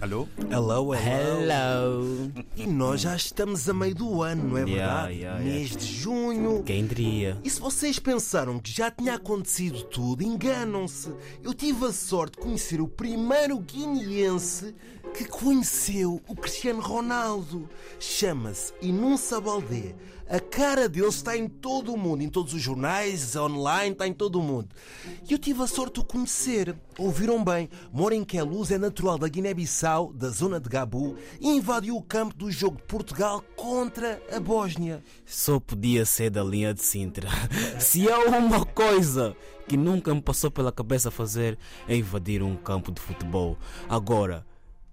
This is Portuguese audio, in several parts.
Alô? Hello, hello. Hello. E nós já estamos a meio do ano, não é Yeah, verdade? yeah, Mês de junho. Quem diria? E se vocês pensaram que já tinha acontecido tudo, enganam-se. Eu tive a sorte de conhecer o primeiro guineense que conheceu o Cristiano Ronaldo. Chama-se Inunsa Baldé. A cara dele está em todo o mundo, em todos os jornais, online, está em todo o mundo. E eu tive a sorte de o conhecer. Ouviram bem, mora em Queluz, é natural da Guiné-Bissau, da zona de Gabu, invadiu o campo do jogo de Portugal contra a Bósnia. Só podia ser da linha de Sintra. Se há uma coisa que nunca me passou pela cabeça fazer é invadir um campo de futebol. Agora,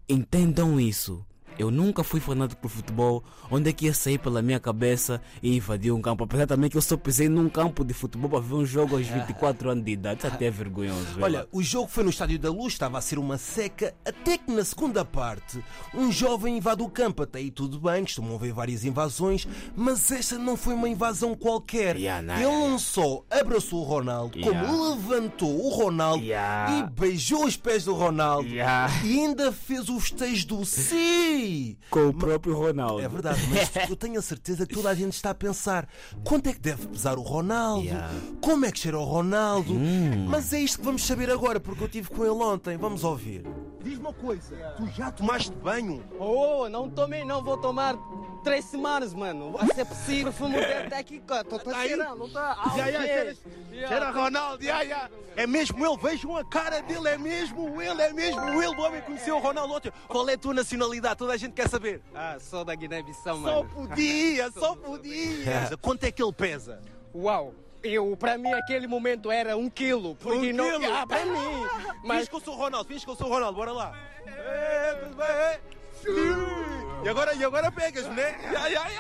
entendam isso. Eu nunca fui fanático por futebol, onde é que ia sair pela minha cabeça e invadir um campo. Apesar também que eu só pisei num campo de futebol para ver um jogo aos 24 anos de idade. Isso até é vergonhoso. Olha, o jogo foi no Estádio da Luz, estava a ser uma seca, até que na segunda parte, um jovem invade o campo. Até aí tudo bem, costumam haver várias invasões, mas esta não foi uma invasão qualquer. Yeah, não. Ele não só abraçou o Ronaldo, Yeah. como levantou o Ronaldo Yeah. e beijou os pés do Ronaldo. E ainda fez o festejo do sim! Com o próprio Ronaldo. É verdade, mas eu tenho a certeza que toda a gente está a pensar quanto é que deve pesar o Ronaldo, Yeah. como é que cheira o Ronaldo. Mas é isto que vamos saber agora, porque eu estive com ele ontem. Vamos ouvir. Diz-me uma coisa, tu já tomaste banho? Oh, não tomei, não vou tomar três semanas, mano. Vai ser possível, fumo até aqui. Tô, tô Tá aí? cheirando, tá? Ah, Já, já, ok. cheira, Yeah. cheira Ronaldo, já, já. É mesmo ele, vejam a cara dele, é mesmo ele, é mesmo ele. O homem conheceu o Ronaldo ontem. Qual é a tua nacionalidade? Toda a gente quer saber. Ah, sou da Guiné-Bissau, Só mano. podia, só podia. Quanto é que ele pesa? Uau. Eu, pra mim, aquele momento era um quilo. Porque Um não. quilo? Ah, pra mim. Mas Mas. que eu sou o Ronaldo, finge que eu sou o Ronaldo, bora lá. É, tudo bem? E agora, e agora pegas, né? Ai, ai.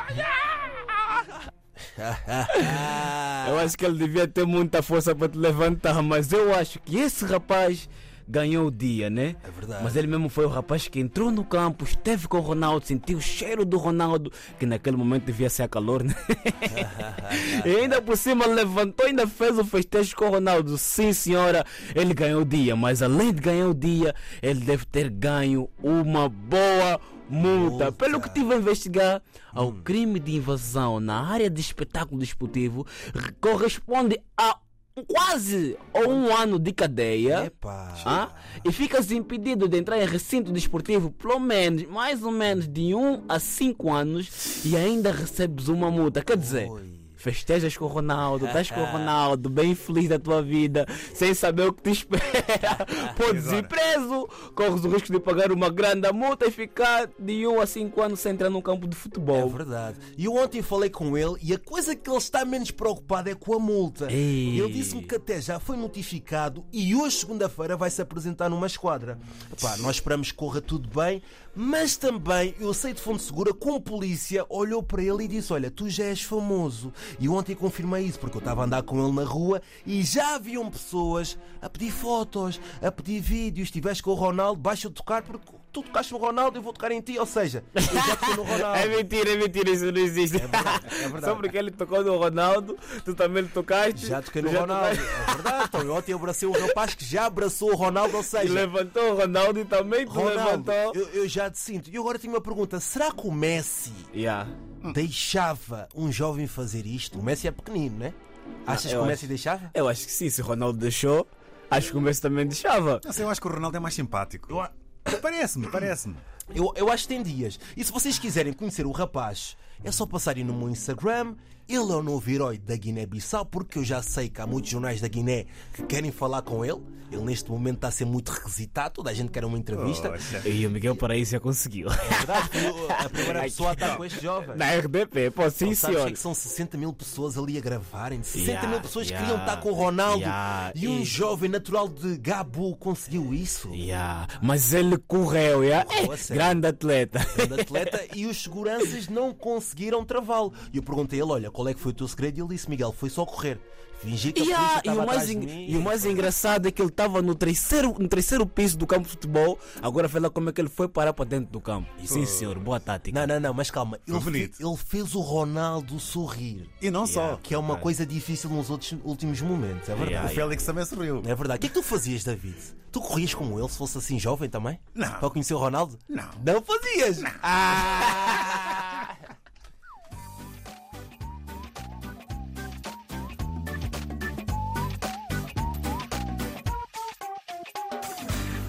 Eu acho que ele devia ter muita força para te levantar, mas eu acho que esse rapaz ganhou o dia, né? É verdade. Mas ele mesmo foi o rapaz que entrou no campo, esteve com o Ronaldo, sentiu o cheiro do Ronaldo, que naquele momento devia ser a calor, né? e ainda por cima levantou, ainda fez o festejo com o Ronaldo. Sim, senhora, ele ganhou o dia, mas além de ganhar o dia, ele deve ter ganho uma boa multa. Pelo que tive a investigar, ao crime de invasão na área de espetáculo desportivo corresponde a quase ou um ano de cadeia. Epá. Ah, e ficas impedido de entrar em recinto desportivo pelo menos, mais ou menos de 1 a 5 anos e ainda recebes uma multa. Quer dizer, Oi. Festejas com o Ronaldo, estás com o Ronaldo, bem feliz da tua vida, sem saber o que te espera. Podes ir preso, corres o risco de pagar uma grande multa e ficar de 1 a 5 anos sem entrar num campo de É futebol. verdade. E eu ontem falei com ele e a coisa que ele está menos preocupado é com a multa. Ei. Ele disse-me que até já foi notificado e hoje, segunda-feira, vai se apresentar numa esquadra. Epá, nós esperamos que corra tudo bem, mas também eu sei de fonte segura um polícia olhou para ele e disse: Olha, tu já és famoso. E ontem confirmei isso porque eu estava a andar com ele na rua e já haviam pessoas a pedir fotos, a pedir vídeos. Estiveste com o Ronaldo, baixa eu tocar porque tu tocaste no Ronaldo, eu vou tocar em ti. Ou seja, eu já toquei no Ronaldo. É mentira, é mentira, isso não existe. verdade, é verdade. Só porque ele tocou no Ronaldo, tu também lhe tocaste. Já toquei no já Ronaldo. tocaste. É verdade. Então, eu ontem abracei um rapaz que já abraçou o Ronaldo, ou E seja, levantou o Ronaldo e também Ronaldo, levantou. eu, eu já te sinto. E agora tenho uma pergunta: será que o Messi Yeah. Deixava um jovem fazer isto? O Messi é pequenino, né? Achas que o Messi acho. deixava? Eu acho que sim, se o Ronaldo deixou, acho que o Messi também deixava. Não sei, eu acho que o Ronaldo é mais simpático. Parece-me, parece-me. Eu, eu acho que tem dias. E se vocês quiserem conhecer o rapaz, é só passarem no meu Instagram. Ele é o novo herói da Guiné-Bissau, porque eu já sei que há muitos jornais da Guiné que querem falar com ele. Ele neste momento está a ser muito requisitado, toda a gente quer uma entrevista. Poxa. E o Miguel Paraíso já conseguiu. É verdade, a primeira pessoa a estar com este jovem. Na RDP, pô, sim, sabes senhor. que são 60 mil pessoas ali a gravarem? 60 Yeah, mil pessoas yeah, queriam estar com o Ronaldo yeah, e um e- jovem natural de Gabu conseguiu isso. Yeah. Mas ele correu, yeah? Correu É, grande atleta. Grande atleta e os seguranças não conseguiram travá-lo. E eu perguntei a ele: olha, qual é que foi o teu segredo? E ele disse: Miguel, foi só correr. Fingi que a E, polícia o mais, atrás de en- mim. e o mais engraçado é que ele estava no terceiro, no terceiro piso do campo de futebol. Agora vê lá como é que ele foi parar para dentro do campo. E sim, senhor, boa tática. Não, não, não, mas calma. Ele, fe- bonito. ele fez o Ronaldo sorrir. E não só. Que é uma coisa difícil nos outros últimos momentos, é verdade. Yeah, O Félix também sorriu. É verdade. O que é que tu fazias, David? Tu corrias como ele se fosse assim jovem também? Não. Para conhecer o Ronaldo? Não. Não fazias? Ah!